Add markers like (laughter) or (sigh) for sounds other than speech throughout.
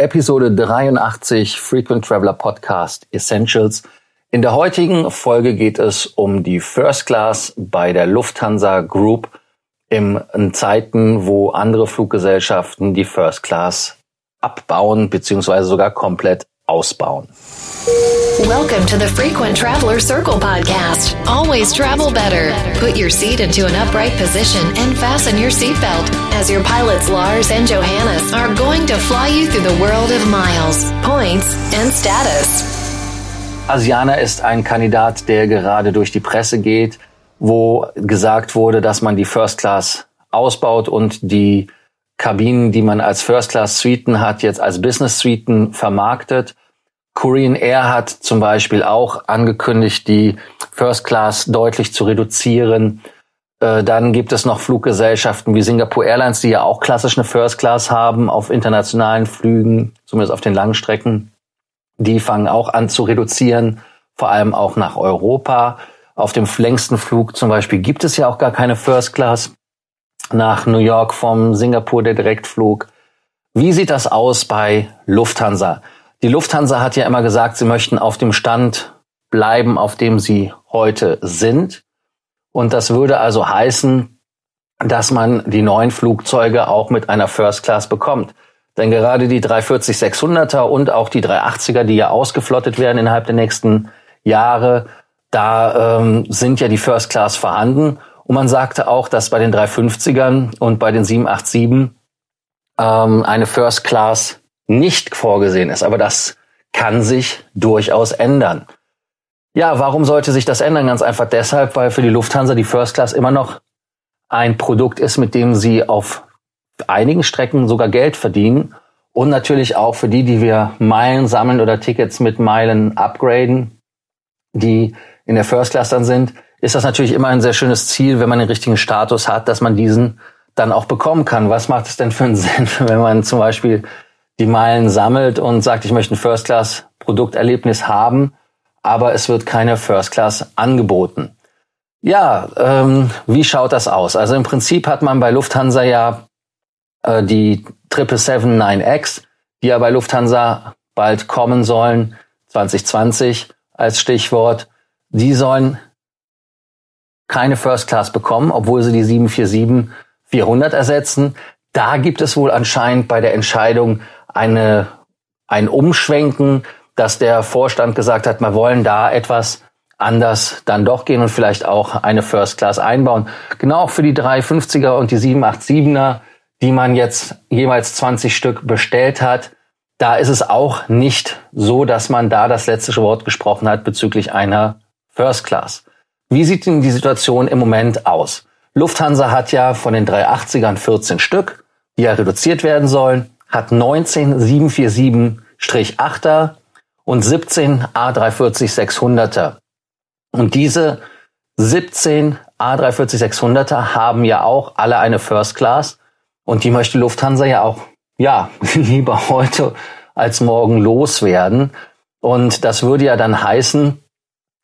Episode 83 Frequent Traveler Podcast Essentials. In der heutigen Folge geht es um die First Class bei der Lufthansa Group in Zeiten, wo andere Fluggesellschaften die First Class abbauen bzw. sogar komplett ausbauen. Welcome to the Frequent Traveler Circle podcast. Always travel better. Put your seat into an upright position and fasten your seatbelt as your pilots Lars and Johannes are going to fly you through the world of miles, points and status. Asiana ist ein Kandidat, der gerade durch die Presse geht, wo gesagt wurde, dass man die First Class ausbaut und die Kabinen, die man als First Class Suiten hat, jetzt als Business Suiten vermarktet. Korean Air hat zum Beispiel auch angekündigt, die First Class deutlich zu reduzieren. Äh, dann gibt es noch Fluggesellschaften wie Singapore Airlines, die ja auch klassisch eine First Class haben auf internationalen Flügen, zumindest auf den Langstrecken. Die fangen auch an zu reduzieren, vor allem auch nach Europa. Auf dem längsten Flug zum Beispiel gibt es ja auch gar keine First Class. Nach New York vom Singapur der Direktflug. Wie sieht das aus bei Lufthansa? Die Lufthansa hat ja immer gesagt, sie möchten auf dem Stand bleiben, auf dem sie heute sind. Und das würde also heißen, dass man die neuen Flugzeuge auch mit einer First Class bekommt. Denn gerade die 340-600er und auch die 380er, die ja ausgeflottet werden innerhalb der nächsten Jahre, da ähm, sind ja die First Class vorhanden. Und man sagte auch, dass bei den 350ern und bei den 787 ähm, eine First Class nicht vorgesehen ist. Aber das kann sich durchaus ändern. Ja, warum sollte sich das ändern? Ganz einfach deshalb, weil für die Lufthansa die First Class immer noch ein Produkt ist, mit dem sie auf einigen Strecken sogar Geld verdienen und natürlich auch für die, die wir Meilen sammeln oder Tickets mit Meilen upgraden, die in der First Class dann sind, ist das natürlich immer ein sehr schönes Ziel, wenn man den richtigen Status hat, dass man diesen dann auch bekommen kann. Was macht es denn für einen (laughs) Sinn, wenn man zum Beispiel die Meilen sammelt und sagt, ich möchte ein First-Class-Produkterlebnis haben, aber es wird keine First-Class angeboten. Ja, ähm, wie schaut das aus? Also im Prinzip hat man bei Lufthansa ja äh, die 777-9X, die ja bei Lufthansa bald kommen sollen, 2020 als Stichwort. Die sollen keine First Class bekommen, obwohl sie die 747-400 ersetzen. Da gibt es wohl anscheinend bei der Entscheidung eine, ein Umschwenken, dass der Vorstand gesagt hat, wir wollen da etwas anders dann doch gehen und vielleicht auch eine First Class einbauen. Genau auch für die 350er und die 787er, die man jetzt jeweils 20 Stück bestellt hat. Da ist es auch nicht so, dass man da das letzte Wort gesprochen hat bezüglich einer First Class. Wie sieht denn die Situation im Moment aus? Lufthansa hat ja von den 380ern 14 Stück, die ja reduziert werden sollen hat 19 747-8er und 17 A340-600er. Und diese 17 A340-600er haben ja auch alle eine First Class. Und die möchte Lufthansa ja auch, ja, (laughs) lieber heute als morgen loswerden. Und das würde ja dann heißen,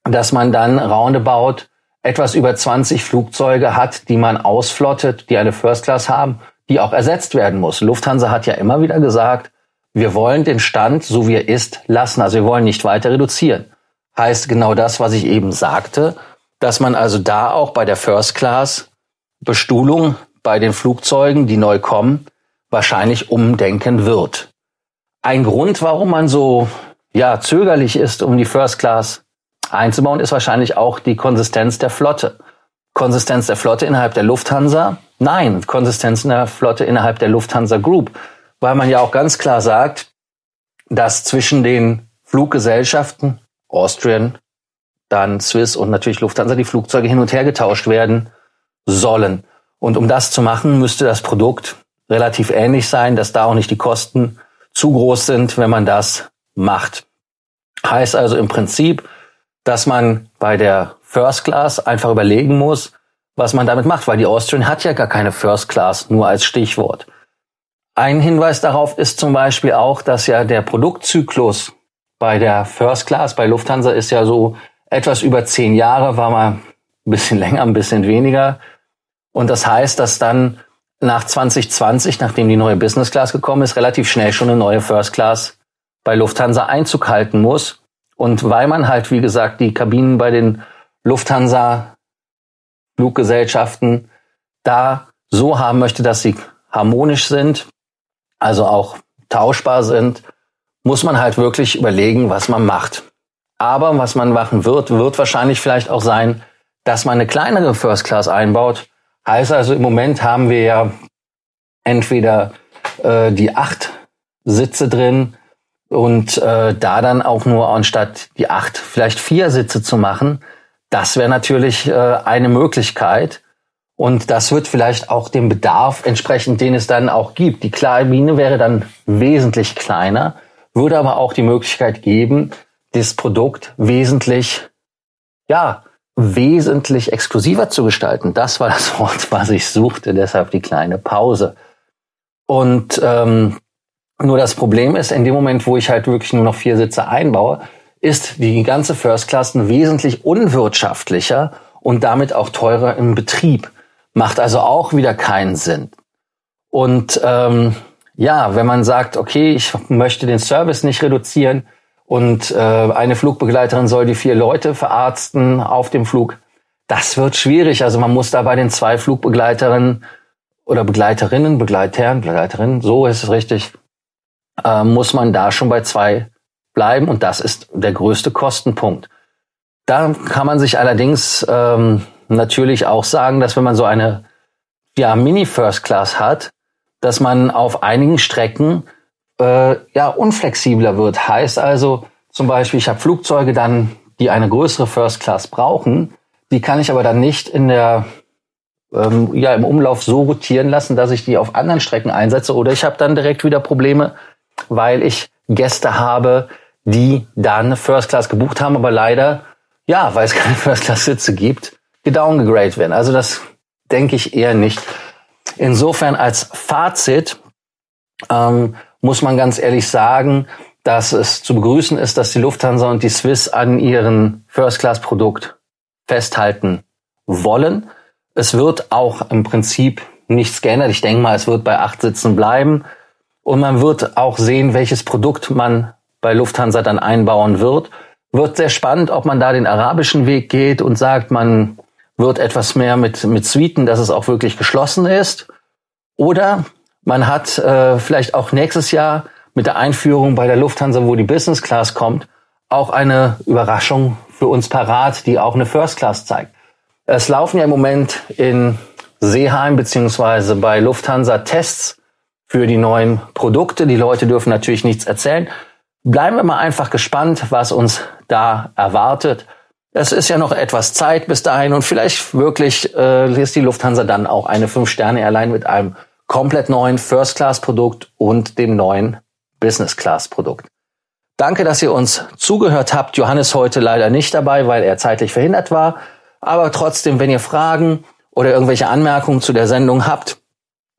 dass man dann roundabout etwas über 20 Flugzeuge hat, die man ausflottet, die eine First Class haben die auch ersetzt werden muss. Lufthansa hat ja immer wieder gesagt, wir wollen den Stand, so wie er ist, lassen. Also wir wollen nicht weiter reduzieren. Heißt genau das, was ich eben sagte, dass man also da auch bei der First Class Bestuhlung bei den Flugzeugen, die neu kommen, wahrscheinlich umdenken wird. Ein Grund, warum man so ja, zögerlich ist, um die First Class einzubauen, ist wahrscheinlich auch die Konsistenz der Flotte. Konsistenz der Flotte innerhalb der Lufthansa Nein, Konsistenz in der Flotte innerhalb der Lufthansa Group, weil man ja auch ganz klar sagt, dass zwischen den Fluggesellschaften Austrian, dann Swiss und natürlich Lufthansa die Flugzeuge hin und her getauscht werden sollen. Und um das zu machen, müsste das Produkt relativ ähnlich sein, dass da auch nicht die Kosten zu groß sind, wenn man das macht. Heißt also im Prinzip, dass man bei der First Class einfach überlegen muss, was man damit macht, weil die Austrian hat ja gar keine First Class, nur als Stichwort. Ein Hinweis darauf ist zum Beispiel auch, dass ja der Produktzyklus bei der First Class, bei Lufthansa ist ja so etwas über zehn Jahre, war mal ein bisschen (laughs) länger, ein bisschen weniger. Und das heißt, dass dann nach 2020, nachdem die neue Business Class gekommen ist, relativ schnell schon eine neue First Class bei Lufthansa Einzug halten muss. Und weil man halt, wie gesagt, die Kabinen bei den Lufthansa Fluggesellschaften da so haben möchte, dass sie harmonisch sind, also auch tauschbar sind, muss man halt wirklich überlegen, was man macht. Aber was man machen wird, wird wahrscheinlich vielleicht auch sein, dass man eine kleinere First Class einbaut. Heißt also, im Moment haben wir ja entweder äh, die acht Sitze drin und äh, da dann auch nur anstatt die acht vielleicht vier Sitze zu machen, das wäre natürlich äh, eine Möglichkeit. Und das wird vielleicht auch dem Bedarf entsprechend, den es dann auch gibt. Die Kabine wäre dann wesentlich kleiner, würde aber auch die Möglichkeit geben, das Produkt wesentlich, ja, wesentlich exklusiver zu gestalten. Das war das (laughs) Wort, was ich suchte, deshalb die kleine Pause. Und ähm, nur das Problem ist, in dem Moment, wo ich halt wirklich nur noch vier Sitze einbaue, ist die ganze First Class wesentlich unwirtschaftlicher und damit auch teurer im Betrieb. Macht also auch wieder keinen Sinn. Und ähm, ja, wenn man sagt, okay, ich möchte den Service nicht reduzieren und äh, eine Flugbegleiterin soll die vier Leute verarzten auf dem Flug, das wird schwierig. Also man muss da bei den zwei Flugbegleiterinnen oder Begleiterinnen, Begleitherren, Begleiterinnen, so ist es richtig, äh, muss man da schon bei zwei bleiben und das ist der größte Kostenpunkt. Da kann man sich allerdings ähm, natürlich auch sagen, dass wenn man so eine ja, Mini-First Class hat, dass man auf einigen Strecken äh, ja unflexibler wird. Heißt also zum Beispiel, ich habe Flugzeuge dann, die eine größere First Class brauchen, die kann ich aber dann nicht in der ähm, ja im Umlauf so rotieren lassen, dass ich die auf anderen Strecken einsetze. Oder ich habe dann direkt wieder Probleme, weil ich Gäste habe, die dann First Class gebucht haben, aber leider, ja, weil es (laughs) keine First Class Sitze gibt, gedowngegradet werden. Also das denke ich eher nicht. Insofern als Fazit ähm, muss man ganz ehrlich sagen, dass es zu begrüßen ist, dass die Lufthansa und die Swiss an ihren First Class Produkt festhalten wollen. Es wird auch im Prinzip nichts geändert. Ich denke mal, es wird bei acht Sitzen bleiben. Und man wird auch sehen, welches Produkt man bei Lufthansa dann einbauen wird. Wird sehr spannend, ob man da den arabischen Weg geht und sagt, man wird etwas mehr mit, mit Suiten, dass es auch wirklich geschlossen ist. Oder man hat äh, vielleicht auch nächstes Jahr mit der Einführung bei der Lufthansa, wo die Business Class kommt, auch eine Überraschung für uns parat, die auch eine First Class zeigt. Es laufen ja im Moment in Seeheim beziehungsweise bei Lufthansa Tests für die neuen Produkte. Die Leute dürfen natürlich nichts erzählen. Bleiben wir mal einfach gespannt, was uns da erwartet. Es ist ja noch etwas Zeit bis dahin und vielleicht wirklich äh, ist die Lufthansa dann auch eine Fünf-Sterne-Airline mit einem komplett neuen First-Class-Produkt und dem neuen Business-Class-Produkt. Danke, dass ihr uns zugehört habt. Johannes heute leider nicht dabei, weil er zeitlich verhindert war. Aber trotzdem, wenn ihr Fragen oder irgendwelche Anmerkungen zu der Sendung habt,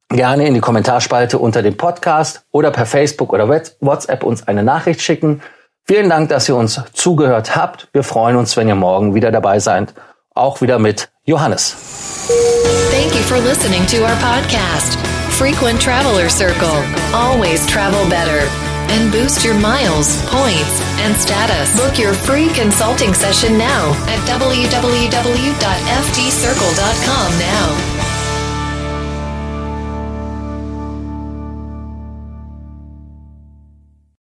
gerne in die Kommentarspalte unter dem Podcast oder per Facebook oder WhatsApp uns eine Nachricht schicken. Vielen Dank, dass ihr uns zugehört habt. Wir freuen uns, wenn ihr morgen wieder dabei seid, auch wieder mit Johannes. Thank you for listening to our podcast, Frequent Traveler Circle. Always travel better and boost your miles, points, and status. Book your free consulting session now at www.ftcircle.com now.